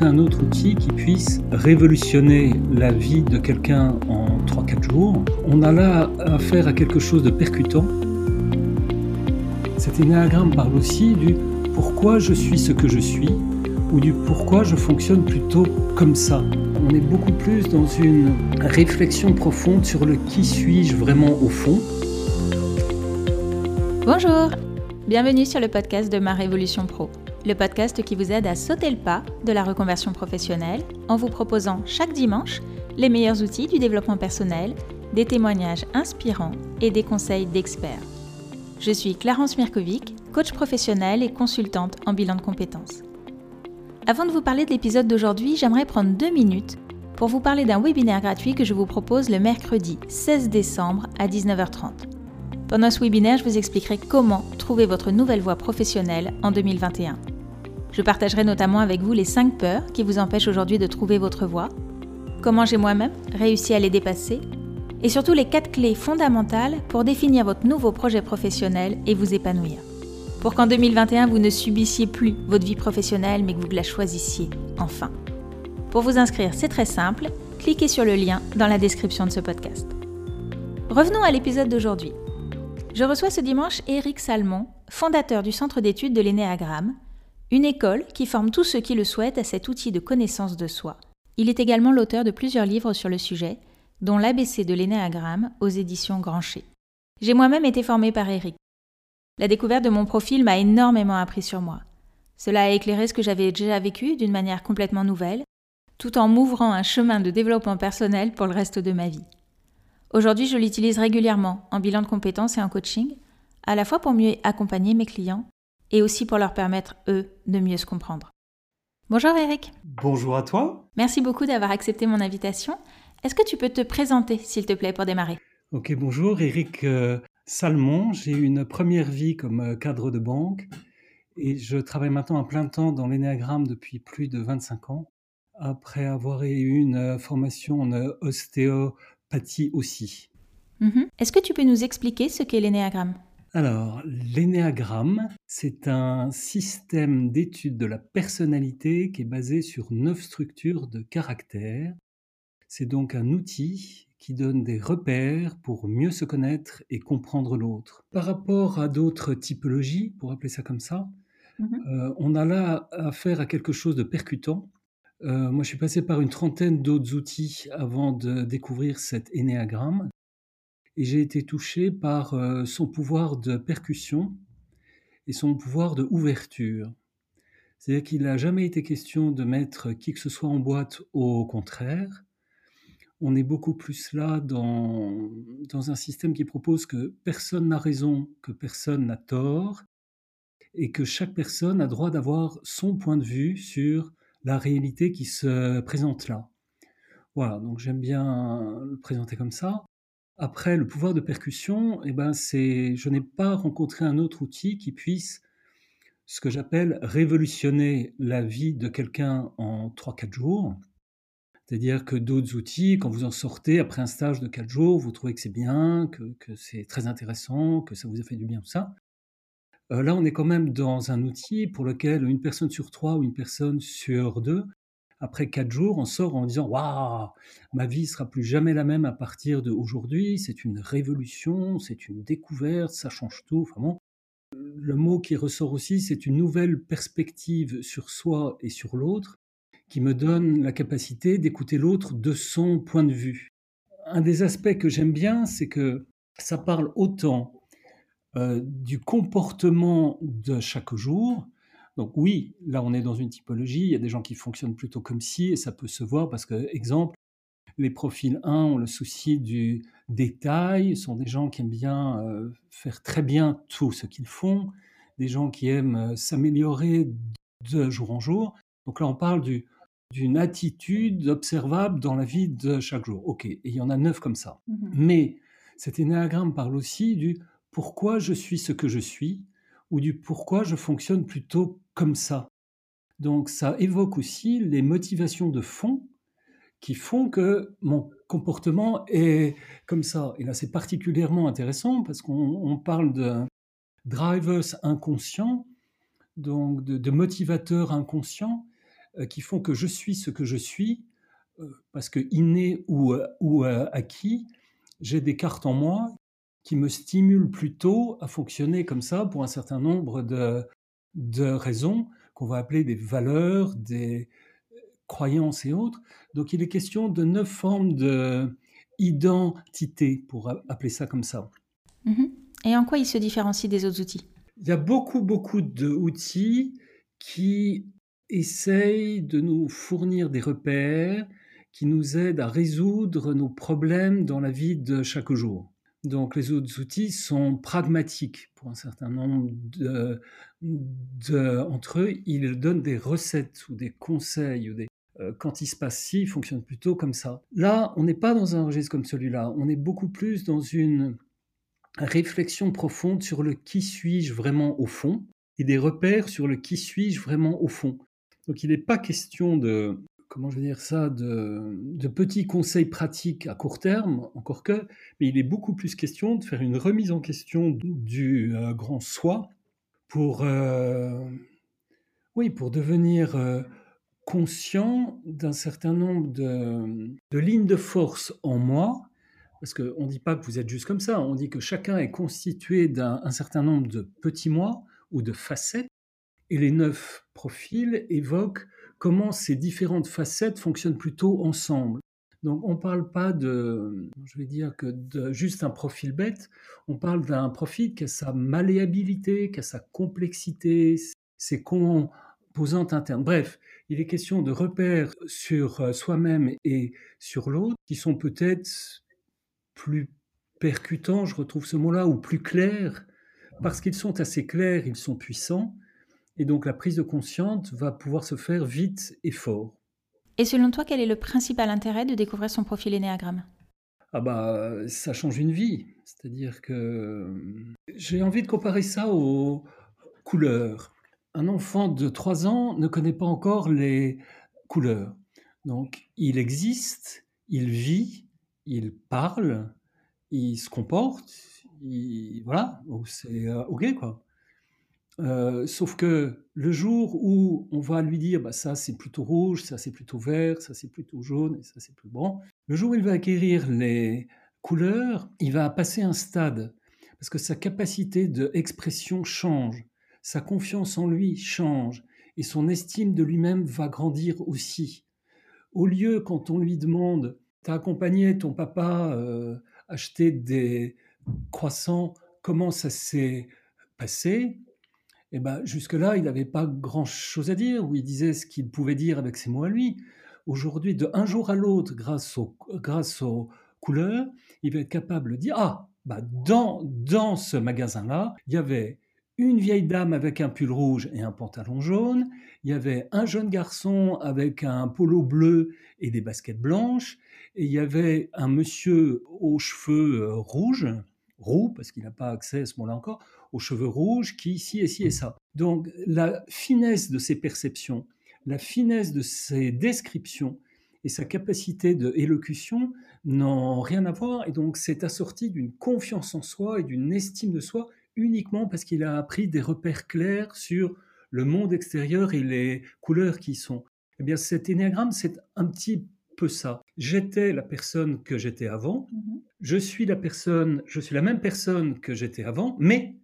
un autre outil qui puisse révolutionner la vie de quelqu'un en 3-4 jours. On a là affaire à quelque chose de percutant. Cet énéagramme parle aussi du pourquoi je suis ce que je suis ou du pourquoi je fonctionne plutôt comme ça. On est beaucoup plus dans une réflexion profonde sur le qui suis-je vraiment au fond. Bonjour, bienvenue sur le podcast de Ma Révolution Pro le podcast qui vous aide à sauter le pas de la reconversion professionnelle en vous proposant chaque dimanche les meilleurs outils du développement personnel, des témoignages inspirants et des conseils d'experts. Je suis Clarence Mirkovic, coach professionnel et consultante en bilan de compétences. Avant de vous parler de l'épisode d'aujourd'hui, j'aimerais prendre deux minutes pour vous parler d'un webinaire gratuit que je vous propose le mercredi 16 décembre à 19h30. Pendant ce webinaire, je vous expliquerai comment trouver votre nouvelle voie professionnelle en 2021. Je partagerai notamment avec vous les 5 peurs qui vous empêchent aujourd'hui de trouver votre voie, comment j'ai moi-même réussi à les dépasser, et surtout les 4 clés fondamentales pour définir votre nouveau projet professionnel et vous épanouir. Pour qu'en 2021, vous ne subissiez plus votre vie professionnelle, mais que vous la choisissiez enfin. Pour vous inscrire, c'est très simple, cliquez sur le lien dans la description de ce podcast. Revenons à l'épisode d'aujourd'hui. Je reçois ce dimanche Eric Salmon, fondateur du Centre d'études de l'énéagramme, une école qui forme tous ceux qui le souhaitent à cet outil de connaissance de soi. Il est également l'auteur de plusieurs livres sur le sujet, dont l'ABC de l'énéagramme aux éditions Grancher. J'ai moi-même été formée par Eric. La découverte de mon profil m'a énormément appris sur moi. Cela a éclairé ce que j'avais déjà vécu d'une manière complètement nouvelle, tout en m'ouvrant un chemin de développement personnel pour le reste de ma vie. Aujourd'hui, je l'utilise régulièrement en bilan de compétences et en coaching, à la fois pour mieux accompagner mes clients et aussi pour leur permettre, eux, de mieux se comprendre. Bonjour Eric. Bonjour à toi. Merci beaucoup d'avoir accepté mon invitation. Est-ce que tu peux te présenter, s'il te plaît, pour démarrer? Ok, bonjour, Eric euh, Salmon. J'ai eu une première vie comme euh, cadre de banque et je travaille maintenant à plein temps dans l'énéagramme depuis plus de 25 ans, après avoir eu une euh, formation en ostéopathie aussi. Mhm. Est-ce que tu peux nous expliquer ce qu'est l'énéagramme? Alors, l'énéagramme, c'est un système d'étude de la personnalité qui est basé sur neuf structures de caractère. C'est donc un outil qui donne des repères pour mieux se connaître et comprendre l'autre. Par rapport à d'autres typologies, pour appeler ça comme ça, mhm. euh, on a là affaire à quelque chose de percutant. Euh, moi, je suis passé par une trentaine d'autres outils avant de découvrir cet énéagramme et j'ai été touché par euh, son pouvoir de percussion et son pouvoir de ouverture. C'est-à-dire qu'il n'a jamais été question de mettre qui que ce soit en boîte, au contraire. On est beaucoup plus là dans, dans un système qui propose que personne n'a raison, que personne n'a tort, et que chaque personne a droit d'avoir son point de vue sur la réalité qui se présente là. Voilà, donc j'aime bien le présenter comme ça. Après, le pouvoir de percussion, eh ben, c'est, je n'ai pas rencontré un autre outil qui puisse, ce que j'appelle, révolutionner la vie de quelqu'un en 3-4 jours. C'est-à-dire que d'autres outils, quand vous en sortez après un stage de 4 jours, vous trouvez que c'est bien, que, c'est très intéressant, que ça vous a fait du bien, tout ça. Euh, là, on est quand même dans un outil pour lequel une personne sur trois ou une personne sur deux après quatre jours, on sort en disant Waouh, ma vie sera plus jamais la même à partir d'aujourd'hui, c'est une révolution, c'est une découverte, ça change tout. Enfin Le mot qui ressort aussi, c'est une nouvelle perspective sur soi et sur l'autre qui me donne la capacité d'écouter l'autre de son point de vue. Un des aspects que j'aime bien, c'est que ça parle autant euh, du comportement de chaque jour, donc oui, là on est dans une typologie, il y a des gens qui fonctionnent plutôt comme si, et ça peut se voir parce que, exemple, les profils 1 ont le souci du détail, sont des gens qui aiment bien euh, faire très bien tout ce qu'ils font, des gens qui aiment euh, s'améliorer de jour en jour. Donc là on parle d'une attitude observable dans la vie de chaque jour. Ok, et il y en a neuf comme ça. Mmh Mais cet énéagramme parle aussi du pourquoi je suis ce que je suis, ou du pourquoi je fonctionne plutôt comme ça. Donc ça évoque aussi les motivations de fond qui font que mon comportement est comme ça. Et là, c'est particulièrement intéressant parce qu'on parle de drivers inconscients, donc de, motivateurs inconscients. qui font que je suis ce que je suis, parce que inné ou, ou acquis, j'ai des cartes en moi qui me stimulent plutôt à fonctionner comme ça pour un certain nombre de, de raisons qu'on va appeler des valeurs, des croyances et autres. Donc il est question de neuf formes d'identité, pour appeler ça comme ça. Mhm. Et en quoi il se différencie des autres outils? Il y a beaucoup, beaucoup d'outils qui essayent de nous fournir des repères qui nous aident à résoudre nos problèmes dans la vie de chaque jour. Donc les autres outils sont pragmatiques pour un certain nombre de, entre eux. Ils donnent des recettes ou des conseils ou des, euh, quand il se passe ci, il fonctionne plutôt comme ça. Là, on n'est pas dans un registre comme celui-là. On est beaucoup plus dans une réflexion profonde sur le qui suis-je vraiment au fond et des repères sur le qui suis-je vraiment au fond. Donc il n'est pas question de comment je vais dire ça, de, petits conseils pratiques à court terme, encore que, mais il est beaucoup plus question de faire une remise en question du euh, grand soi pour, euh, oui, pour devenir euh, conscient d'un certain nombre de, de, lignes de force en moi. Parce qu'on ne dit pas que vous êtes juste comme ça, on dit que chacun est constitué d'un certain nombre de petits moi ou de facettes, et les neuf profils évoquent comment ces différentes facettes fonctionnent plutôt ensemble. Donc on ne parle pas de, je vais dire que de juste un profil bête, on parle d'un profil qui a sa malléabilité, qui a sa complexité, ses composantes internes. Bref, il est question de repères sur euh, soi-même et sur l'autre qui sont peut-être plus percutants, je retrouve ce mot-là, ou plus clairs, parce qu'ils sont assez clairs, ils sont puissants, et donc la prise de conscience va pouvoir se faire vite et fort. Et selon toi, quel est le principal intérêt de découvrir son profil énéagramme? Ah bah ça change une vie. C'est-à-dire que j'ai envie de comparer ça aux couleurs. Un enfant de 3 ans ne connaît pas encore les couleurs. Donc il existe, il vit, il parle, il se comporte, il, voilà, c'est euh, ok quoi. Euh, sauf que le jour où on va lui dire bah, ça c'est plutôt rouge, ça c'est plutôt vert, ça c'est plutôt jaune et ça c'est plus bon, le jour où il va acquérir les couleurs, il va passer un stade parce que sa capacité d'expression change, sa confiance en lui change et son estime de lui-même va grandir aussi. Au lieu quand on lui demande t'as accompagné ton papa euh, acheter des croissants, comment ça s'est passé? Eh ben, jusque-là, il n'avait pas grand-chose à dire, ou il disait ce qu'il pouvait dire avec ses mots à lui. Aujourd'hui, de un jour à l'autre, grâce, grâce aux couleurs, il va être capable de dire Ah, bah dans, dans ce magasin-là, il y avait une vieille dame avec un pull rouge et un pantalon jaune, il y avait un jeune garçon avec un polo bleu et des baskets blanches, et il y avait un monsieur aux cheveux euh, rouges, roux, parce qu'il n'a pas accès à ce moment-là encore, aux cheveux rouges, qui ici et ci et ça. Donc la finesse de ses perceptions, la finesse de ses descriptions et sa capacité d'élocution n'ont rien à voir, et donc c'est assorti d'une confiance en soi et d'une estime de soi uniquement parce qu'il a appris des repères clairs sur le monde extérieur et les couleurs qui y sont. Eh bien, cet énéagramme, c'est un petit peu ça. J'étais la personne que j'étais avant, mm-hmm. je suis la personne, je suis la même personne que j'étais avant, mais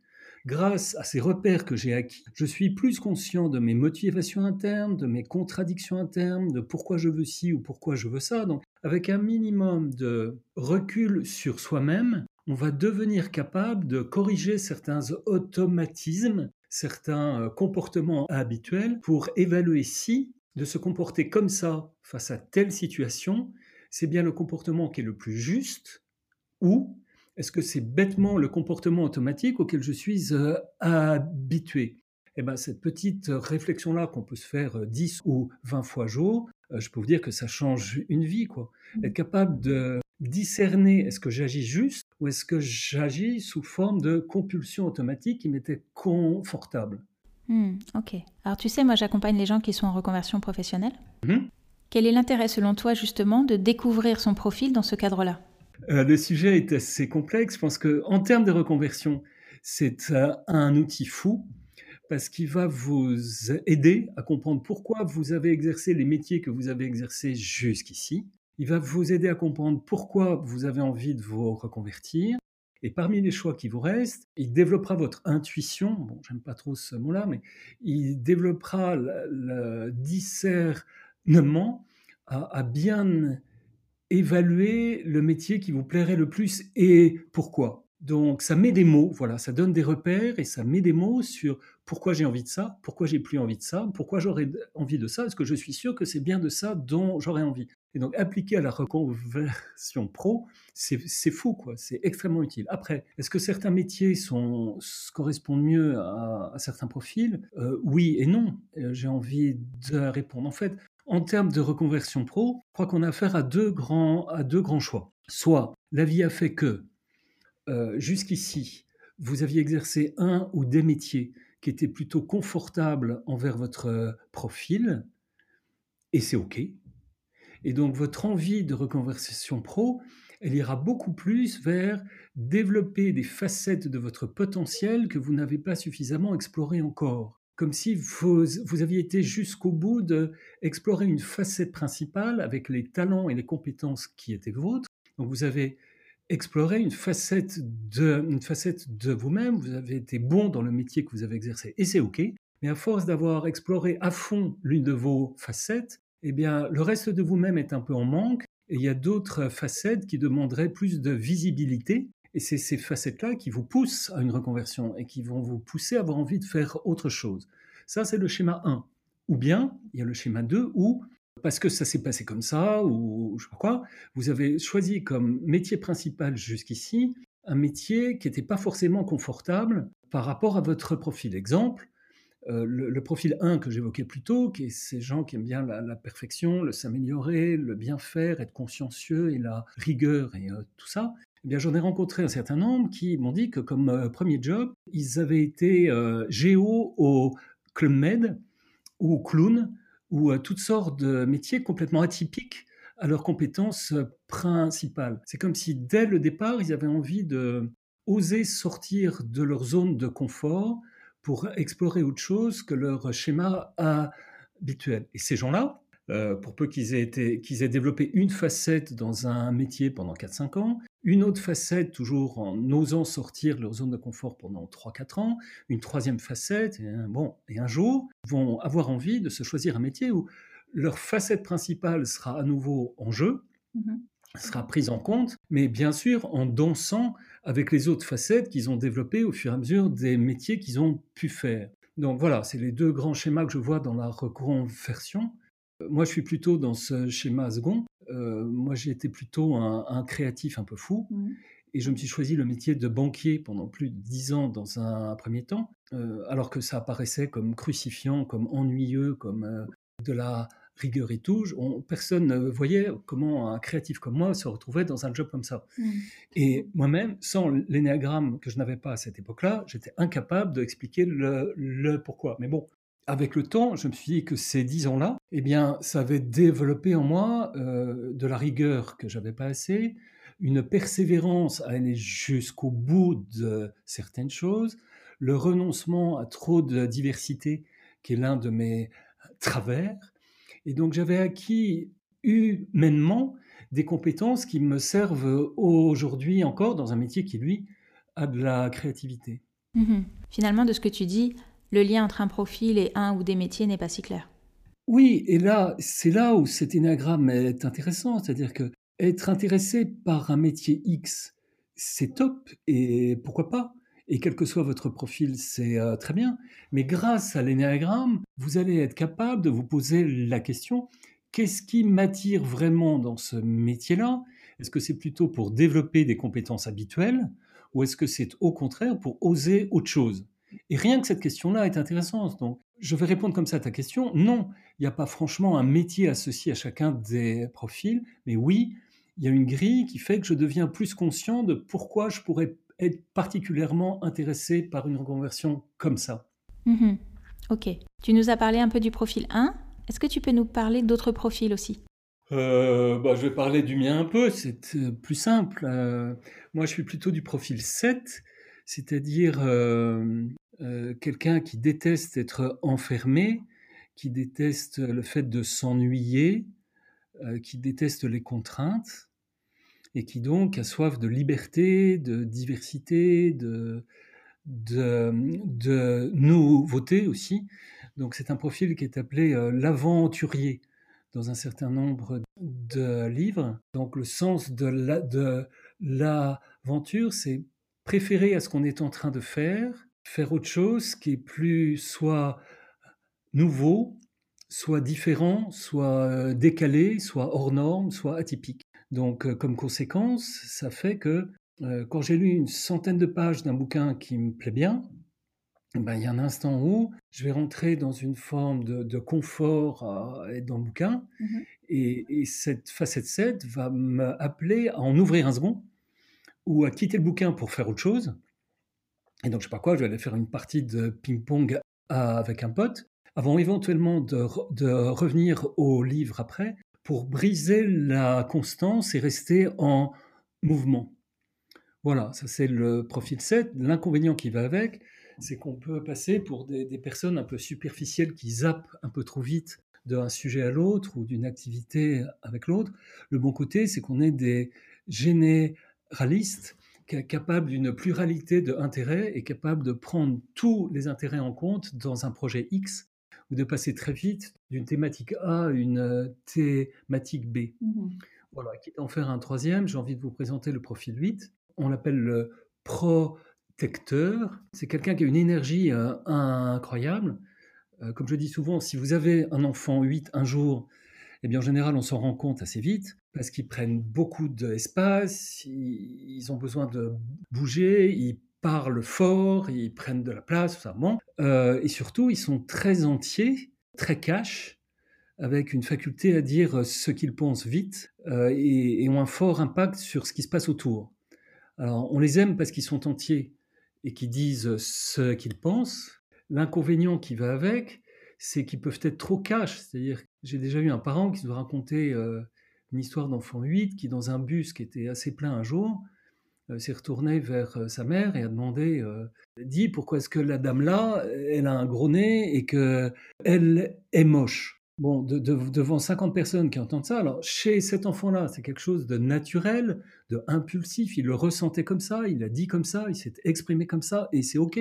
grâce à ces repères que j'ai acquis, je suis plus conscient de mes motivations internes, de mes contradictions internes, de pourquoi je veux ci ou pourquoi je veux ça. Donc, avec un minimum de recul sur soi-même, on va devenir capable de corriger certains automatismes, certains euh, comportements habituels pour évaluer si de se comporter comme ça face à telle situation, c'est bien le comportement qui est le plus juste ou est-ce que c'est bêtement le comportement automatique auquel je suis euh, habitué? Eh bien, cette petite réflexion-là qu'on peut se faire 10 euh, ou 20 fois jour, euh, je peux vous dire que ça change une vie. Quoi. Mmh. Être capable de discerner est-ce que j'agis juste ou est-ce que j'agis sous forme de compulsion automatique qui m'était confortable. Mmh, ok. Alors tu sais, moi j'accompagne les gens qui sont en reconversion professionnelle. Mmh. Quel est l'intérêt selon toi justement de découvrir son profil dans ce cadre-là? Euh, le sujet est assez complexe. Je pense qu'en termes de reconversion, c'est euh, un outil fou parce qu'il va vous aider à comprendre pourquoi vous avez exercé les métiers que vous avez exercés jusqu'ici. Il va vous aider à comprendre pourquoi vous avez envie de vous reconvertir. Et parmi les choix qui vous restent, il développera votre intuition. Bon, j'aime pas trop ce mot-là, mais il développera le, discernement à bien évaluer le métier qui vous plairait le plus et pourquoi. Donc ça met des mots, voilà, ça donne des repères et ça met des mots sur pourquoi j'ai envie de ça, pourquoi j'ai plus envie de ça, pourquoi j'aurais envie de ça, est-ce que je suis sûr que c'est bien de ça dont j'aurais envie. Et donc appliquer à la reconversion pro, c'est fou, quoi, c'est extrêmement utile. Après, est-ce que certains métiers correspondent mieux à, certains profils? Euh, Oui et non, euh, j'ai envie de répondre. En fait, en termes de reconversion pro, je crois qu'on a affaire à deux grands, choix. Soit la vie a fait que euh, jusqu'ici, vous aviez exercé un ou des métiers qui étaient plutôt confortables envers votre euh, profil, et c'est OK. Et donc votre envie de reconversion pro, elle ira beaucoup plus vers développer des facettes de votre potentiel que vous n'avez pas suffisamment explorées encore. Comme si vous, aviez été jusqu'au bout d'explorer une facette principale avec les talents et les compétences qui étaient vôtres. Donc vous avez explorer une facette de, de vous-même. Vous avez été bon dans le métier que vous avez exercé et c'est OK. Mais à force d'avoir exploré à fond l'une de vos facettes, eh bien, le reste de vous-même est un peu en manque et il y a d'autres facettes qui demanderaient plus de visibilité. Et c'est ces facettes-là qui vous poussent à une reconversion et qui vont vous pousser à avoir envie de faire autre chose. Ça, c'est le schéma 1. Ou bien, il y a le schéma 2 où parce que ça s'est passé comme ça, ou je sais pas quoi, vous avez choisi comme métier principal jusqu'ici un métier qui n'était pas forcément confortable par rapport à votre profil. Exemple, euh, le, profil 1 que j'évoquais plus tôt, qui est ces gens qui aiment bien la, perfection, le s'améliorer, le bien faire, être consciencieux et la rigueur et euh, tout ça. Eh bien, j'en ai rencontré un certain nombre qui m'ont dit que comme euh, premier job, ils avaient été géo au Club Med ou au clown ou toutes sortes de métiers complètement atypiques à leurs compétences principales. C'est comme si dès le départ, ils avaient envie de oser sortir de leur zone de confort pour explorer autre chose que leur schéma habituel. Et ces gens-là, euh, pour peu qu'ils aient, aient développé une facette dans un métier pendant 4-5 ans, une autre facette toujours en osant sortir de leur zone de confort pendant 3-4 ans, une troisième facette, et un, bon, et un jour, vont avoir envie de se choisir un métier où leur facette principale sera à nouveau en jeu, mm-hmm. Sera prise en compte, mais bien sûr en dansant avec les autres facettes qu'ils ont développées au fur et à mesure des métiers qu'ils ont pu faire. Donc voilà, c'est les deux grands schémas que je vois dans la reconversion. Moi, je suis plutôt dans ce schéma second. Euh, moi, j'ai été plutôt un, créatif un peu fou. Mmh. Et je me suis choisi le métier de banquier pendant plus de dix ans dans un premier temps, euh, alors que ça apparaissait comme crucifiant, comme ennuyeux, comme euh, de la rigueur et tout. personne ne voyait comment un créatif comme moi se retrouvait dans un job comme ça. Mmh. Et moi-même, sans l'énéagramme que je n'avais pas à cette époque-là, j'étais incapable d'expliquer le, le pourquoi. Mais bon, avec le temps, je me suis dit que ces dix ans-là, eh bien, ça avait développé en moi euh, de la rigueur que j'avais pas assez, une persévérance à aller jusqu'au bout de certaines choses, le renoncement à trop de diversité, qui est l'un de mes travers. Et donc, j'avais acquis humainement des compétences qui me servent aujourd'hui encore dans un métier qui, lui, a de la créativité. Mmh Finalement, de ce que tu dis, le lien entre un profil et un ou des métiers n'est pas si clair. Oui, et là, c'est là où cet énagramme est intéressant, c'est-à-dire que être intéressé par un métier X, c'est top, et pourquoi pas et quel que soit votre profil, c'est euh, très bien. Mais grâce à l'énéagramme, vous allez être capable de vous poser la question qu'est-ce qui m'attire vraiment dans ce métier-là? Est-ce que c'est plutôt pour développer des compétences habituelles ou est-ce que c'est au contraire pour oser autre chose? Et rien que cette question-là est intéressante. Donc, je vais répondre comme ça à ta question. Non, il n'y a pas franchement un métier associé à chacun des profils, mais oui, il y a une grille qui fait que je deviens plus conscient de pourquoi je pourrais être particulièrement intéressé par une reconversion comme ça. Mhm. Ok. Tu nous as parlé un peu du profil 1. Est-ce que tu peux nous parler d'autres profils aussi? Euh, bah, Je vais parler du mien un peu, c'est euh, plus simple. Euh, moi, je suis plutôt du profil 7 c'est-à-dire euh, quelqu'un qui déteste être enfermé, qui déteste le fait de s'ennuyer, qui déteste les contraintes, et qui donc a soif de liberté, de diversité, de, de, de nouveauté aussi. Donc c'est un profil qui est appelé l'aventurier dans un certain nombre de livres. Donc le sens de l'aventure, c'est préférer à ce qu'on est en train de faire, faire autre chose qui est plus soit nouveau, soit différent, soit euh, décalé, soit hors norme, soit atypique. Donc euh, comme conséquence, ça fait que euh, quand j'ai lu une centaine de pages d'un bouquin qui me plaît bien, ben, il y a un instant où je vais rentrer dans une forme de, confort être dans le bouquin, mmh et, cette facette 7 va m'appeler à en ouvrir un second, ou à quitter le bouquin pour faire autre chose. Et donc, je sais pas quoi, je vais aller faire une partie de ping-pong avec un pote, avant éventuellement de, de revenir au livre après, pour briser la constance et rester en mouvement. Voilà, ça c'est le profil 7. L'inconvénient qui va avec, c'est qu'on peut passer pour des, personnes un peu superficielles qui zappent un peu trop vite d'un sujet à l'autre ou d'une activité avec l'autre. Le bon côté, c'est qu'on est des généralistes capables d'une pluralité d'intérêts et capables de prendre tous les intérêts en compte dans un projet X ou de passer très vite d'une thématique A à une thématique B. Mmh voilà, quitte à en faire un troisième, j'ai envie de vous présenter le profil 8. On l'appelle le pro c'est quelqu'un qui a une énergie euh, incroyable. Euh, comme je dis souvent, si vous avez un enfant 8 un jour, eh bien en général on s'en rend compte assez vite parce qu'ils prennent beaucoup d'espace, ils, ont besoin de bouger, ils parlent fort, ils prennent de la place, ça. Bon. Euh, et surtout, ils sont très entiers, très cash, avec une faculté à dire ce qu'ils pensent vite et, et, ont un fort impact sur ce qui se passe autour. Alors, on les aime parce qu'ils sont entiers, et qui disent ce qu'ils pensent. L'inconvénient qui va avec, c'est qu'ils peuvent être trop cash. C'est-à-dire, j'ai déjà eu un parent qui nous racontait euh, une histoire d'enfant 8 qui, dans un bus qui était assez plein un jour, euh, s'est retourné vers euh, sa mère et a demandé, dit pourquoi est-ce que la dame là, elle a un gros nez et que elle est moche? Bon, devant 50 personnes qui entendent ça, alors chez cet enfant-là, c'est quelque chose de naturel, de impulsif, il le ressentait comme ça, il a dit comme ça, il s'est exprimé comme ça, et c'est OK.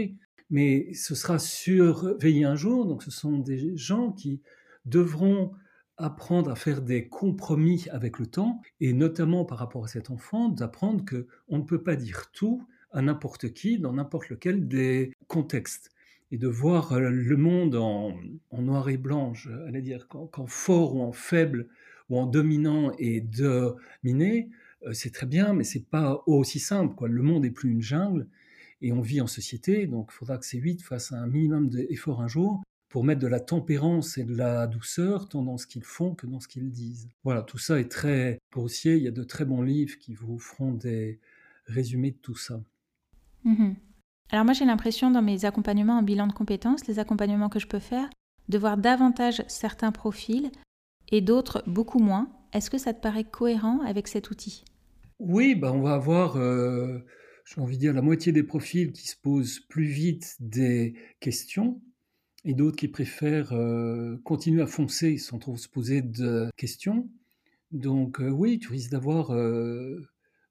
Mais ce sera surveillé un jour, donc ce sont des gens qui devront apprendre à faire des compromis avec le temps, et notamment par rapport à cet enfant, d'apprendre que on ne peut pas dire tout à n'importe qui dans n'importe lequel des contextes et de voir euh, le monde en, noir et blanc, allais dire, qu'en fort ou en faible ou en dominant et dominé, euh, c'est très bien, mais c'est pas aussi simple. Le monde est plus une jungle et on vit en société, donc il faudra que ces huit fassent un minimum d'efforts un jour pour mettre de la tempérance et de la douceur tant dans ce qu'ils font que dans ce qu'ils disent. Voilà, tout ça est très grossier. Il y a de très bons livres qui vous feront des résumés de tout ça. Mmh alors moi j'ai l'impression dans mes accompagnements en bilan de compétences, les accompagnements que je peux faire, de voir davantage certains profils et d'autres beaucoup moins. Est-ce que ça te paraît cohérent avec cet outil? Oui, bah on va avoir, euh, j'ai envie de dire, la moitié des profils qui se posent plus vite des questions et d'autres qui préfèrent euh, continuer à foncer sans trop se poser de questions. Donc euh, oui, tu risques d'avoir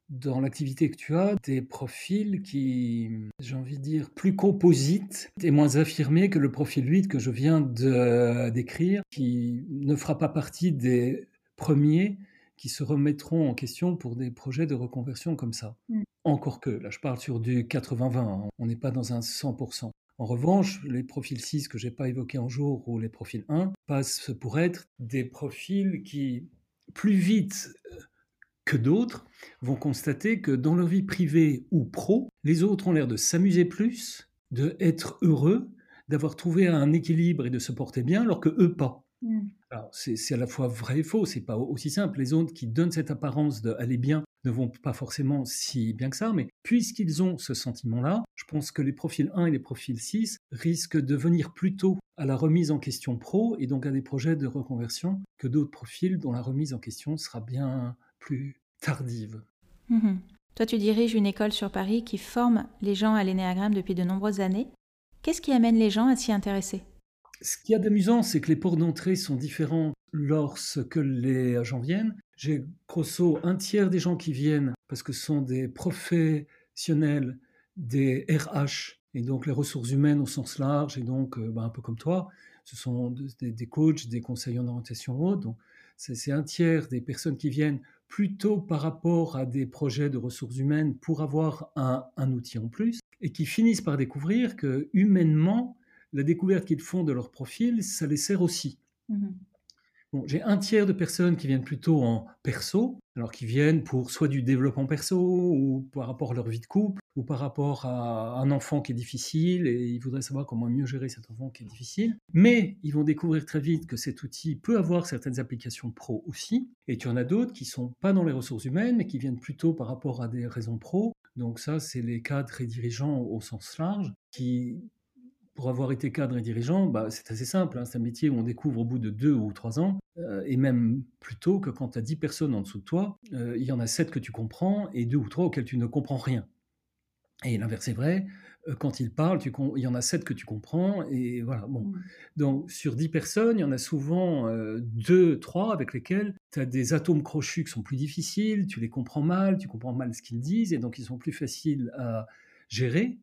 dans l'activité que tu as des profils qui, j'ai envie de dire, plus composites et moins affirmés que le profil 8 que je viens de décrire, qui ne fera pas partie des premiers qui se remettront en question pour des projets de reconversion comme ça. Mm. Encore que, là je parle sur du 80-20, hein. on n'est pas dans un 100%. En revanche, les profils 6 que j'ai pas évoqués en jour ou les profils 1 passent pour être des profils qui, plus vite, que d'autres vont constater que dans leur vie privée ou pro, les autres ont l'air de s'amuser plus, de être heureux, d'avoir trouvé un équilibre et de se porter bien, alors que eux pas. Mm. Alors c'est à la fois vrai et faux, c'est pas aussi simple. Les autres qui donnent cette apparence d'aller bien ne vont pas forcément si bien que ça, mais puisqu'ils ont ce sentiment-là, je pense que les profils 1 et les profils 6 risquent de venir plutôt à la remise en question pro et donc à des projets de reconversion que d'autres profils dont la remise en question sera bien plus tardive. Mhm. Toi, tu diriges une école sur Paris qui forme les gens à l'énéagramme depuis de nombreuses années. Qu'est-ce qui amène les gens à s'y intéresser? Ce qui est d'amusant, c'est que les ports d'entrée sont différents lorsque les gens viennent. J'ai grosso un tiers des gens qui viennent parce que ce sont des professionnels des RH et donc les ressources humaines au sens large et donc euh, bah, un peu comme toi, ce sont des, coachs, des conseillers en orientation haute. Donc c'est un tiers des personnes qui viennent plutôt par rapport à des projets de ressources humaines pour avoir un, outil en plus, et qui finissent par découvrir que humainement, la découverte qu'ils font de leur profil, ça les sert aussi. Mmh j'ai un tiers de personnes qui viennent plutôt en perso, alors qui viennent pour soit du développement perso, ou par rapport à leur vie de couple, ou par rapport à un enfant qui est difficile, et ils voudraient savoir comment mieux gérer cet enfant qui est difficile. Mais ils vont découvrir très vite que cet outil peut avoir certaines applications pro aussi, et tu en as d'autres qui sont pas dans les ressources humaines, mais qui viennent plutôt par rapport à des raisons pro. Donc ça, c'est les cadres et dirigeants au sens large, qui pour avoir été cadre et dirigeant, bah, c'est assez simple. Hein. c'est un métier où on découvre au bout de deux ou trois ans, euh, et même plus tôt que quand tu as dix personnes en dessous de toi, euh, il y en a sept que tu comprends et deux ou trois auxquelles tu ne comprends rien. Et l'inverse est vrai, euh, quand ils parlent, il y en a sept que tu comprends, et voilà. Bon. Mmh. Donc sur dix personnes, il y en a souvent deux, trois avec lesquels tu as des atomes crochus qui sont plus difficiles, tu les comprends mal, tu comprends mal ce qu'ils disent, et donc ils sont plus faciles à gérer.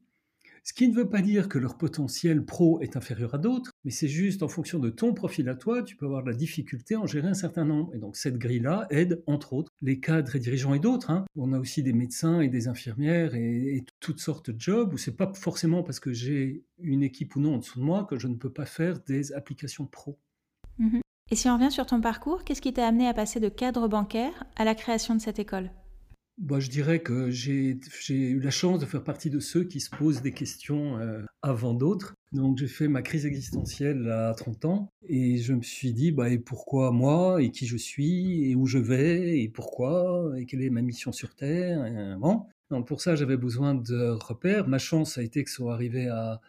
Ce qui ne veut pas dire que leur potentiel pro est inférieur à d'autres, mais c'est juste en fonction de ton profil à toi, tu peux avoir de la difficulté à en gérer un certain nombre. Et donc cette grille-là aide, entre autres, les cadres et dirigeants et d'autres. Hein. On a aussi des médecins et des infirmières et, toutes sortes de jobs où c'est pas forcément parce que j'ai une équipe ou non en dessous de moi que je ne peux pas faire des applications pro. Mhm. Et si on revient sur ton parcours, qu'est-ce qui t'a amené à passer de cadre bancaire à la création de cette école? Bah, je dirais que j'ai eu la chance de faire partie de ceux qui se posent des questions euh, avant d'autres. Donc j'ai fait ma crise existentielle à 30 ans et je me suis dit bah, et pourquoi moi et qui je suis et où je vais et pourquoi et quelle est ma mission sur Terre. Bon. Donc pour ça j'avais besoin de repères. Ma chance a été que ça soit arrivé à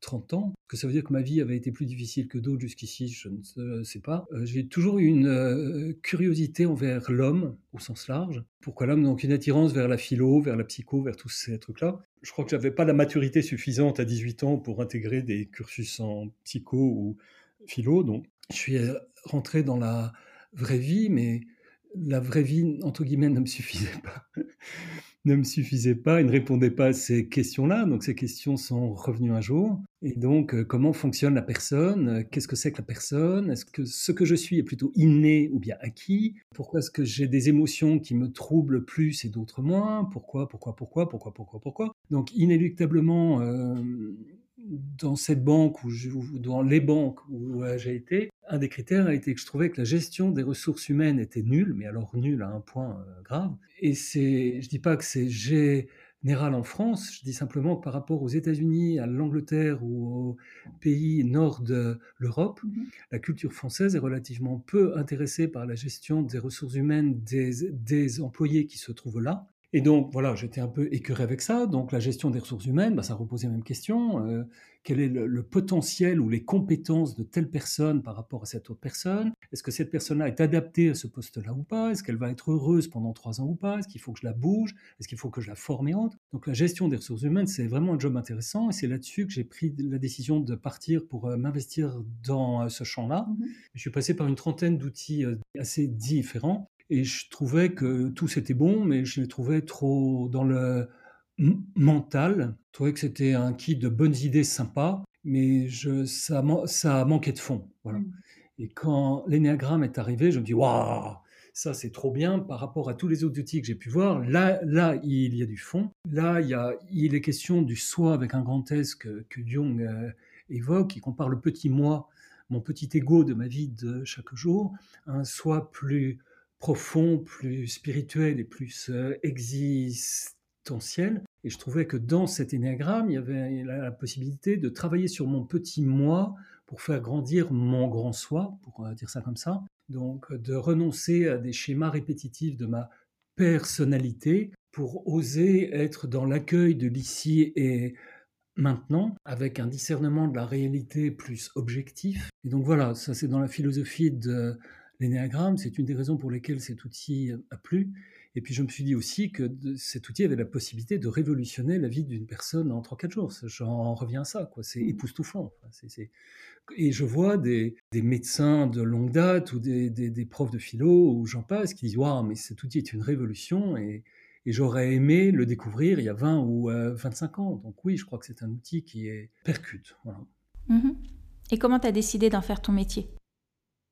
30 ans, que ça veut dire que ma vie avait été plus difficile que d'autres jusqu'ici, je ne sais pas. Euh, j'ai toujours eu une euh, curiosité envers l'homme au sens large. Pourquoi l'homme? Donc une attirance vers la philo, vers la psycho, vers tous ces trucs-là. Je crois que j'avais pas la maturité suffisante à 18 ans pour intégrer des cursus en psycho ou philo, donc je suis euh, rentré dans la vraie vie, mais la vraie vie, entre guillemets, ne me suffisait pas ne me suffisait pas, il ne répondait pas à ces questions-là. Donc ces questions sont revenues un jour. Et donc, euh, comment fonctionne la personne? Euh, Qu'est-ce que c'est que la personne? Est-ce que ce que je suis est plutôt inné ou bien acquis? Pourquoi est-ce que j'ai des émotions qui me troublent plus et d'autres moins? Pourquoi Pourquoi Pourquoi Pourquoi Pourquoi Pourquoi? Donc, inéluctablement, euh, dans cette banque ou dans les banques où j'ai été, un des critères a été que je trouvais que la gestion des ressources humaines était nulle, mais alors nulle à un point euh, grave. Et c'est, je dis pas que c'est général en France, je dis simplement que par rapport aux États-Unis, à l'Angleterre ou aux pays nord de l'Europe, mhm. la culture française est relativement peu intéressée par la gestion des ressources humaines des, des employés qui se trouvent là. Et donc, voilà, j'étais un peu écœuré avec ça. Donc, la gestion des ressources humaines, bah, ça reposait la même question. Euh, quel est le, potentiel ou les compétences de telle personne par rapport à cette autre personne? Est-ce que cette personne-là est adaptée à ce poste-là ou pas? Est-ce qu'elle va être heureuse pendant trois ans ou pas? Est-ce qu'il faut que je la bouge? Est-ce qu'il faut que je la forme et autres Donc, la gestion des ressources humaines, c'est vraiment un job intéressant. Et c'est là-dessus que j'ai pris la décision de partir pour euh, m'investir dans euh, ce champ-là. Mmh je suis passé par une trentaine d'outils assez différents. Et je trouvais que tout c'était bon, mais je les trouvais trop dans le mental. Je trouvais que c'était un kit de bonnes idées sympas, mais je, ça, ça manquait de fond. Voilà. Mmh. Et quand l'énéagramme est arrivé, je me dis waouh, ça c'est trop bien par rapport à tous les autres outils que j'ai pu voir. Là, là, il y a du fond. Là, il, y a, il est question du soi avec un grand S que, Jung euh, évoque. Il compare le petit moi, mon petit ego de ma vie de chaque jour, un soi plus profond, plus spirituel et plus euh, existentiel. Et je trouvais que dans cet énéagramme, il y avait la, possibilité de travailler sur mon petit moi pour faire grandir mon grand soi, pour euh, dire ça comme ça. Donc de renoncer à des schémas répétitifs de ma personnalité pour oser être dans l'accueil de l'ici et maintenant, avec un discernement de la réalité plus objectif. Et donc voilà, ça c'est dans la philosophie de L'énéagramme, c'est une des raisons pour lesquelles cet outil a plu. Et puis je me suis dit aussi que cet outil avait la possibilité de révolutionner la vie d'une personne en 3-4 jours. J'en reviens à ça, quoi. C'est mmh. époustouflant. Et je vois des, médecins de longue date ou des, profs de philo ou j'en passe qui disent Waouh, mais cet outil est une révolution et, j'aurais aimé le découvrir il y a 20 ou 25 ans. Donc oui, je crois que c'est un outil qui est percute. Voilà. Mmh et comment tu as décidé d'en faire ton métier?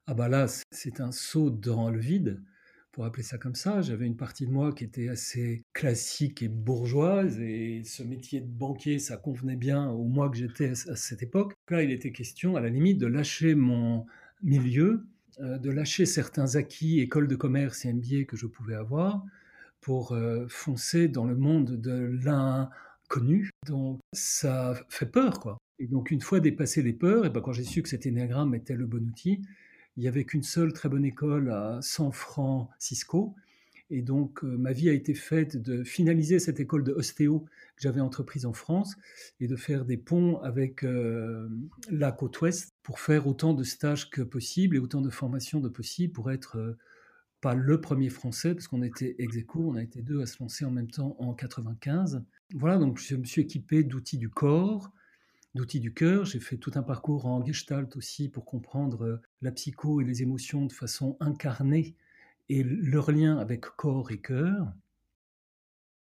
Ah bah là, c'est un saut dans le vide pour appeler ça comme ça. J'avais une partie de moi qui était assez classique et bourgeoise, et ce métier de banquier, ça convenait bien au moi que j'étais à cette époque. Là, il était question, à la limite, de lâcher mon milieu, euh, de lâcher certains acquis, école de commerce et MBA que je pouvais avoir, pour euh, foncer dans le monde de l'inconnu. Donc, ça fait peur, quoi. Et donc, une fois dépassé les peurs, et ben, quand j'ai su que cet énéagramme était le bon outil, il n'y avait qu'une seule très bonne école à San Francisco. Et donc, euh, ma vie a été faite de finaliser cette école de ostéo que j'avais entreprise en France et de faire des ponts avec euh, la côte ouest pour faire autant de stages que possible et autant de formations de possible pour être euh, pas le premier français, parce qu'on était ex on a été deux à se lancer en même temps en 95. Voilà, donc je me suis équipé d'outils du corps, d'outils du cœur. J'ai fait tout un parcours en gestalt aussi pour comprendre euh, la psycho et les émotions de façon incarnée et leur lien avec corps et cœur.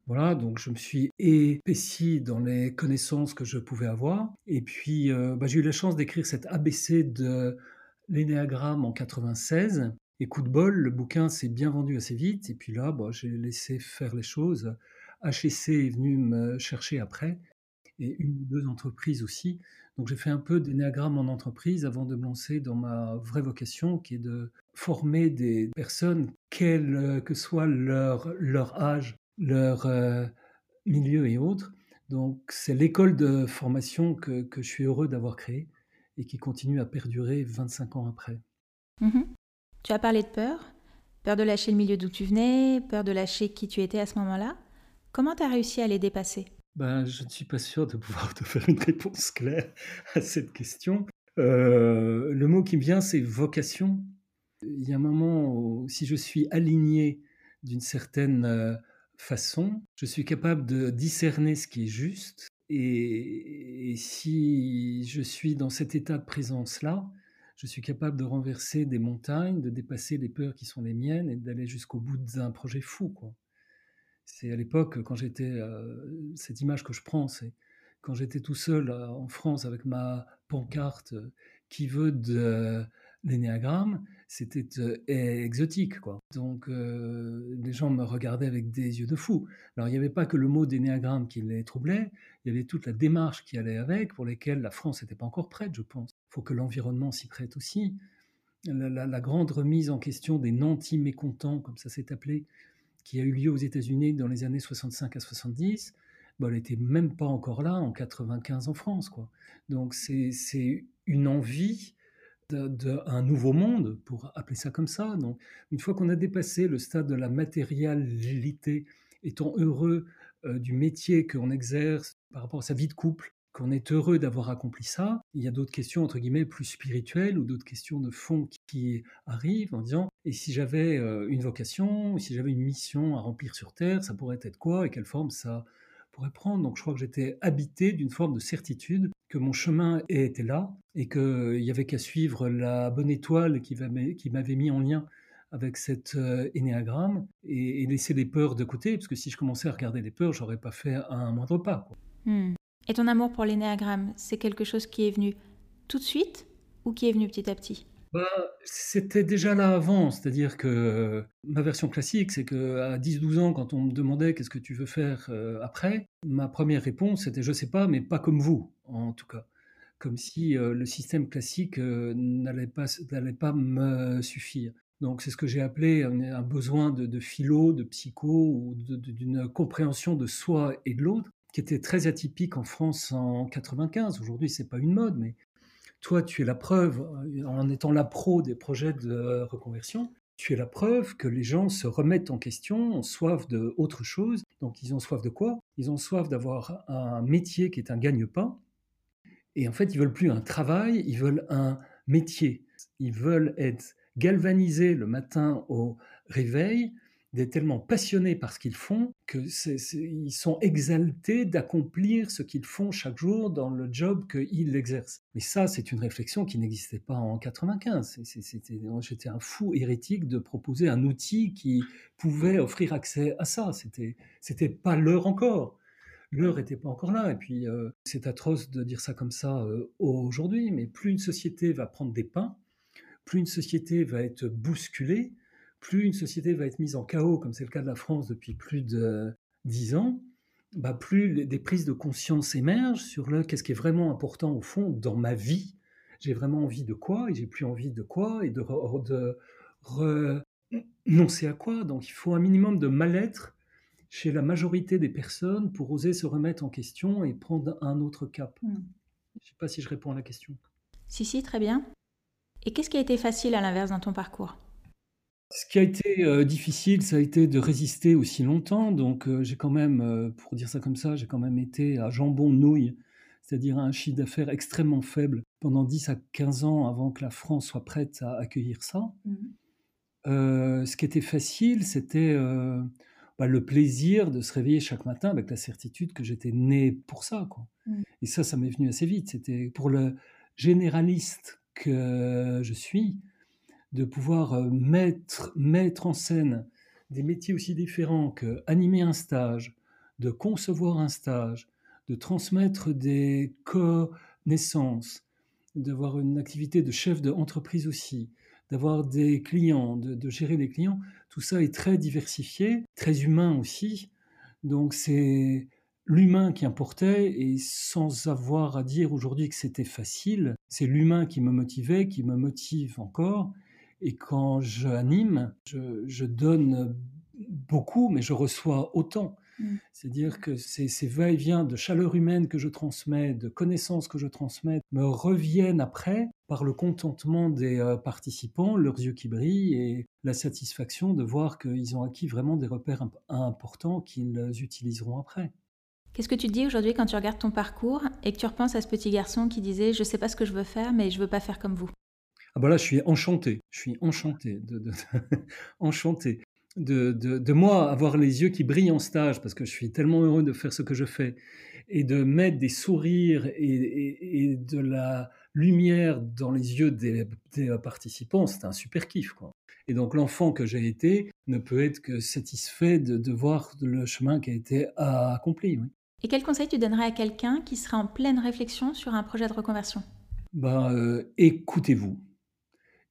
Voilà, donc je me suis épaissi dans les connaissances que je pouvais avoir. Et puis, euh, bah, j'ai eu la chance d'écrire cet ABC de l'énéagramme en 96. Et coup de bol, le bouquin s'est bien vendu assez vite. Et puis là, bah, j'ai laissé faire les choses. HEC est venu me chercher après et une ou deux entreprises aussi. Donc j'ai fait un peu d'énéagramme en entreprise avant de me lancer dans ma vraie vocation qui est de former des personnes, quel que soit leur, leur âge, leur euh, milieu et autres. Donc c'est l'école de formation que, que, je suis heureux d'avoir créée et qui continue à perdurer 25 ans après. Mmh tu as parlé de peur, peur de lâcher le milieu d'où tu venais, peur de lâcher qui tu étais à ce moment-là. Comment tu as réussi à les dépasser? Ben, je ne suis pas sûr de pouvoir te faire une réponse claire à cette question. Euh, le mot qui me vient, c'est vocation. Il y a un moment où, si je suis aligné d'une certaine euh, façon, je suis capable de discerner ce qui est juste. Et, si je suis dans cet état de présence-là, je suis capable de renverser des montagnes, de dépasser les peurs qui sont les miennes et d'aller jusqu'au bout d'un projet fou. Quoi. C'est à l'époque, quand j'étais, euh, cette image que je prends, c'est quand j'étais tout seul euh, en France avec ma pancarte euh, qui veut de l'énéagramme, c'était exotique, quoi. Donc les gens me regardaient avec des yeux de fou. Alors il n'y avait pas que le mot d'énéagramme qui les troublait, il y avait toute la démarche qui allait avec, pour lesquelles la France n'était pas encore prête, je pense. Il faut que l'environnement s'y prête aussi. La, la, grande remise en question des nantis mécontents, comme ça s'est appelé, qui a eu lieu aux États-Unis dans les années 65 à 70, bon, elle n'était même pas encore là en 95 en France. Quoi. Donc c'est une envie d'un nouveau monde, pour appeler ça comme ça. Donc, une fois qu'on a dépassé le stade de la matérialité, étant heureux euh, du métier qu'on exerce par rapport à sa vie de couple, qu'on est heureux d'avoir accompli ça. Il y a d'autres questions, entre guillemets, plus spirituelles ou d'autres questions de fond qui arrivent en disant, et si j'avais euh, une vocation, si j'avais une mission à remplir sur Terre, ça pourrait être quoi et quelle forme ça pourrait prendre? Donc je crois que j'étais habité d'une forme de certitude que mon chemin était là et qu'il n'y avait qu'à suivre la bonne étoile qui m'avait mis en lien avec cet euh, énéagramme et, laisser les peurs de côté, parce que si je commençais à regarder les peurs, j'aurais pas fait un moindre pas. Hmm. Et ton amour pour l'énéagramme, c'est quelque chose qui est venu tout de suite ou qui est venu petit à petit? Bah, C'était déjà là avant, c'est-à-dire que euh, ma version classique, c'est qu'à 10-12 ans, quand on me demandait qu'est-ce que tu veux faire euh, après, ma première réponse était je sais pas, mais pas comme vous, en tout cas. Comme si euh, le système classique n'allait pas, pas me suffire. Donc c'est ce que j'ai appelé un, besoin de, de, philo, de psycho, ou d'une compréhension de soi et de l'autre qui était très atypique en France en 95. Aujourd'hui, c'est pas une mode, mais toi, tu es la preuve, euh, en étant la pro des projets de reconversion, tu es la preuve que les gens se remettent en question, ont soif de autre chose. Donc, ils ont soif de quoi? Ils ont soif d'avoir un métier qui est un gagne-pain. Et en fait, ils veulent plus un travail, ils veulent un métier. Ils veulent être galvanisés le matin au réveil d'être tellement passionnés par ce qu'ils font qu'ils sont exaltés d'accomplir ce qu'ils font chaque jour dans le job qu'ils exercent. Mais ça, c'est une réflexion qui n'existait pas en 95. J'étais un fou hérétique de proposer un outil qui pouvait offrir accès à ça. C'était, c'était pas l'heure encore. L'heure n'était pas encore là. Et puis, euh, c'est atroce de dire ça comme ça euh, aujourd'hui, mais plus une société va prendre des pains, plus une société va être bousculée, plus une société va être mise en chaos, comme c'est le cas de la France depuis plus de dix ans, bah plus des prises de conscience émergent sur le qu'est-ce qui est vraiment important au fond dans ma vie. J'ai vraiment envie de quoi et j'ai plus envie de quoi et de, de renoncer à quoi. Donc il faut un minimum de mal-être chez la majorité des personnes pour oser se remettre en question et prendre un autre cap. Hmm. Je ne sais pas si je réponds à la question. Si, si, très bien. Et qu'est-ce qui a été facile à l'inverse dans ton parcours? Ce qui a été euh, difficile, ça a été de résister aussi longtemps. Donc, euh, j'ai quand même, euh, pour dire ça comme ça, j'ai quand même été à jambon-nouille, c'est-à-dire un chiffre d'affaires extrêmement faible pendant 10 à 15 ans avant que la France soit prête à accueillir ça. Mmh. ce qui était facile, c'était bah, le plaisir de se réveiller chaque matin avec la certitude que j'étais né pour ça. Quoi. Mmh. Et ça, ça m'est venu assez vite. C'était pour le généraliste que je suis de pouvoir euh, mettre, mettre en scène des métiers aussi différents que animer un stage, de concevoir un stage, de transmettre des connaissances, d'avoir une activité de chef d'entreprise aussi, d'avoir des clients, de, de, gérer les clients, tout ça est très diversifié, très humain aussi. Donc c'est l'humain qui importait et sans avoir à dire aujourd'hui que c'était facile, c'est l'humain qui me motivait, qui me motive encore et quand j'anime, je, je donne beaucoup, mais je reçois autant. Mm. C'est-à-dire que ces, ces va-et-vient de chaleur humaine que je transmets, de connaissances que je transmets, me reviennent après par le contentement des euh, participants, leurs yeux qui brillent et la satisfaction de voir qu'ils ont acquis vraiment des repères importants qu'ils utiliseront après. Qu'est-ce que tu dis aujourd'hui quand tu regardes ton parcours et que tu repenses à ce petit garçon qui disait ⁇ Je ne sais pas ce que je veux faire, mais je ne veux pas faire comme vous ⁇ ah bah là, je suis enchanté. Je suis enchanté de, de enchanté de, de, moi avoir les yeux qui brillent en stage parce que je suis tellement heureux de faire ce que je fais et de mettre des sourires et, et, de la lumière dans les yeux des, des participants, c'est un super kiff. Quoi. Et donc l'enfant que j'ai été ne peut être que satisfait de, de voir le chemin qui a été accompli. Oui. Et quel conseil tu donnerais à quelqu'un qui serait en pleine réflexion sur un projet de reconversion? Bah, euh, Écoutez-vous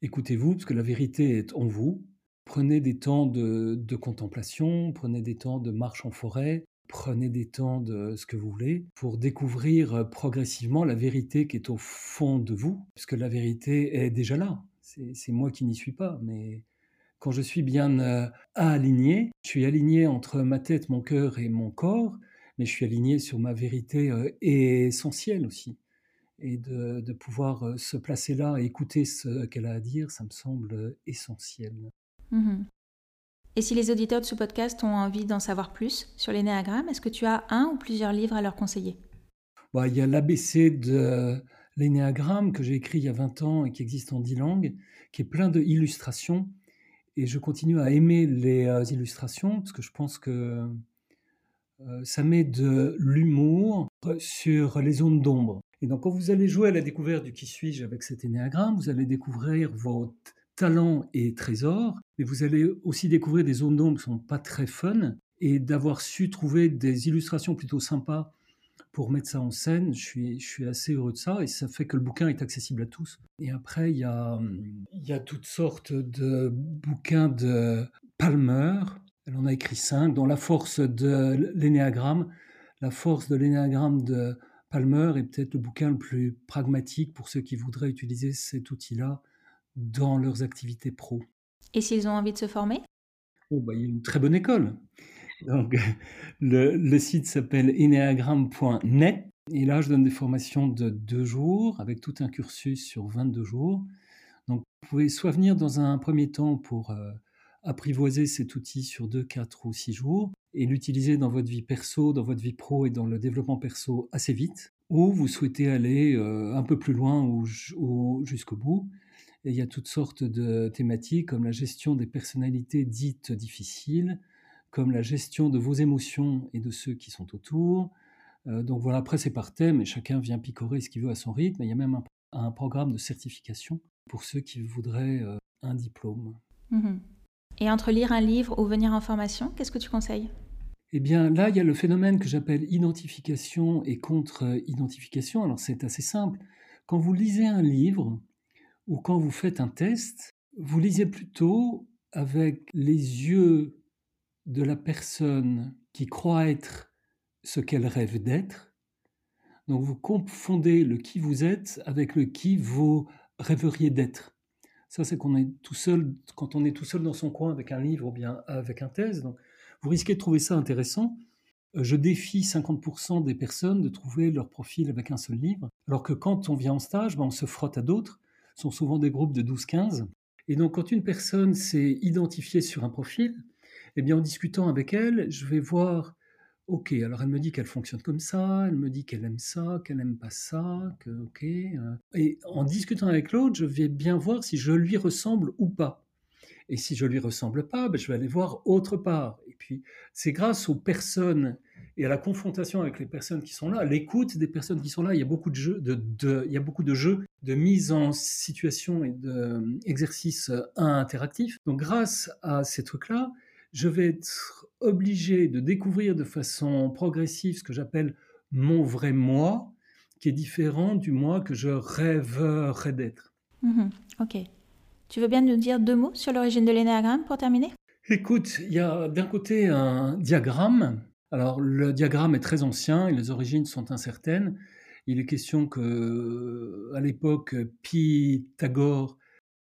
Écoutez-vous, parce que la vérité est en vous. Prenez des temps de, contemplation, prenez des temps de marche en forêt, prenez des temps de ce que vous voulez pour découvrir euh, progressivement la vérité qui est au fond de vous, puisque la vérité est déjà là. C'est moi qui n'y suis pas, mais quand je suis bien euh, aligné, je suis aligné entre ma tête, mon cœur et mon corps, mais je suis aligné sur ma vérité euh, essentielle aussi et de, pouvoir euh, se placer là et écouter ce qu'elle a à dire, ça me semble essentiel. Mmh et si les auditeurs de ce podcast ont envie d'en savoir plus sur l'énéagramme, est-ce que tu as un ou plusieurs livres à leur conseiller? Bah, Il y a l'ABC de l'énéagramme que j'ai écrit il y a 20 ans et qui existe en 10 langues, qui est plein d'illustrations. Et je continue à aimer les euh, illustrations parce que je pense que euh, ça met de l'humour sur les zones d'ombre. Et donc, quand vous allez jouer à la découverte du qui suis-je avec cet énéagramme, vous allez découvrir vos talents et trésors, mais vous allez aussi découvrir des zones d'ombre qui sont pas très fun. Et d'avoir su trouver des illustrations plutôt sympas pour mettre ça en scène, je suis, je suis assez heureux de ça et ça fait que le bouquin est accessible à tous. Et après, il y a, il y a toutes sortes de bouquins de Palmer. Elle en a écrit cinq, dont La force de l'énéagramme. La force de l'énéagramme de Palmer est peut-être le bouquin le plus pragmatique pour ceux qui voudraient utiliser cet outil-là dans leurs activités pro. Et s'ils ont envie de se former? Oh, bah, Il y a une très bonne école. Donc, le, site s'appelle eneagram.net. Et là, je donne des formations de deux jours, avec tout un cursus sur 22 jours. Donc, vous pouvez soit venir dans un premier temps pour euh, apprivoiser cet outil sur deux, quatre ou six jours, et l'utiliser dans votre vie perso, dans votre vie pro et dans le développement perso assez vite, ou vous souhaitez aller euh, un peu plus loin ou, jusqu'au bout, Et il y a toutes sortes de thématiques comme la gestion des personnalités dites difficiles, comme la gestion de vos émotions et de ceux qui sont autour. Euh, donc voilà, après c'est par thème et chacun vient picorer ce qu'il veut à son rythme. il y a même un, programme de certification pour ceux qui voudraient euh, un diplôme. Mhm. Et entre lire un livre ou venir en formation, qu'est-ce que tu conseilles? Eh bien là, il y a le phénomène que j'appelle identification et contre-identification. Alors c'est assez simple. Quand vous lisez un livre, ou quand vous faites un test, vous lisez plutôt avec les yeux de la personne qui croit être ce qu'elle rêve d'être. Donc vous confondez le qui vous êtes avec le qui vous rêveriez d'être. Ça, c'est qu'on est tout seul, quand on est tout seul dans son coin avec un livre ou bien avec un thèse. Donc, vous risquez de trouver ça intéressant. Euh, je défie 50% des personnes de trouver leur profil avec un seul livre, alors que quand on vient en stage, ben, on se frotte à d'autres sont souvent des groupes de 12-15. Et donc, quand une personne s'est identifiée sur un profil, eh bien, en discutant avec elle, je vais voir, ok, alors elle me dit qu'elle fonctionne comme ça, elle me dit qu'elle aime ça, qu'elle n'aime pas ça, que, ok. Euh. et en discutant avec l'autre, je vais bien voir si je lui ressemble ou pas. Et si je lui ressemble pas, ben, je vais aller voir autre part. Et puis, c'est grâce aux personnes et à la confrontation avec les personnes qui sont là, l'écoute des personnes qui sont là. Il y a beaucoup de jeux, de, il y a beaucoup de jeux de mise en situation et d'exercices interactifs. Donc, grâce à ces trucs-là, je vais être obligé de découvrir de façon progressive ce que j'appelle mon vrai moi, qui est différent du moi que je rêverais d'être. Mhm. ok. Tu veux bien nous dire deux mots sur l'origine de l'énéagramme pour terminer? Écoute, il y a d'un côté un diagramme alors, le diagramme est très ancien et les origines sont incertaines. Il est question que, à l'époque, Pythagore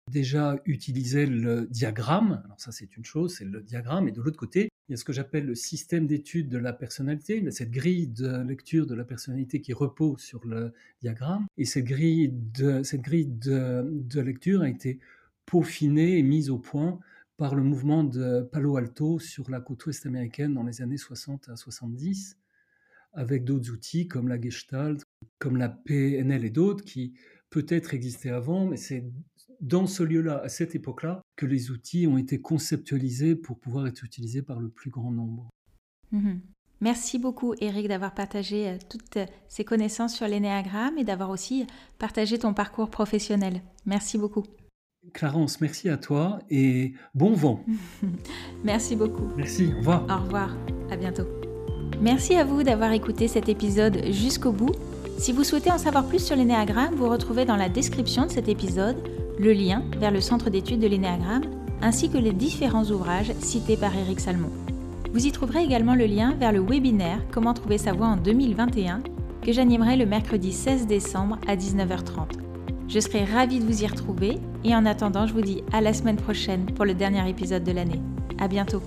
déjà utilisait le diagramme. Alors ça, c'est une chose, c'est le diagramme. Et de l'autre côté, il y a ce que j'appelle le système d'étude de la personnalité, cette grille de lecture de la personnalité qui repose sur le diagramme. Et cette grille de, cette grille de lecture a été peaufinée et mise au point par le mouvement de Palo Alto sur la côte ouest américaine dans les années 60 à 70, avec d'autres outils comme la Gestalt, comme la PNL et d'autres qui peut-être existaient avant, mais c'est dans ce lieu-là, à cette époque-là, que les outils ont été conceptualisés pour pouvoir être utilisés par le plus grand nombre. Mhm. Merci beaucoup Eric d'avoir partagé euh, toutes ces connaissances sur l'énéagramme et d'avoir aussi partagé ton parcours professionnel. Merci beaucoup. Clarence, merci à toi et bon vent. merci beaucoup. Merci, au revoir. Au revoir, à bientôt. Merci à vous d'avoir écouté cet épisode jusqu'au bout. Si vous souhaitez en savoir plus sur l'énéagramme, vous retrouvez dans la description de cet épisode le lien vers le centre d'études de l'énéagramme ainsi que les différents ouvrages cités par Eric Salmon. Vous y trouverez également le lien vers le webinaire Comment trouver sa voix en 2021 que j'animerai le mercredi 16 décembre à 19h30. Je serai ravie de vous y retrouver et en attendant, je vous dis à la semaine prochaine pour le dernier épisode de l'année. À bientôt!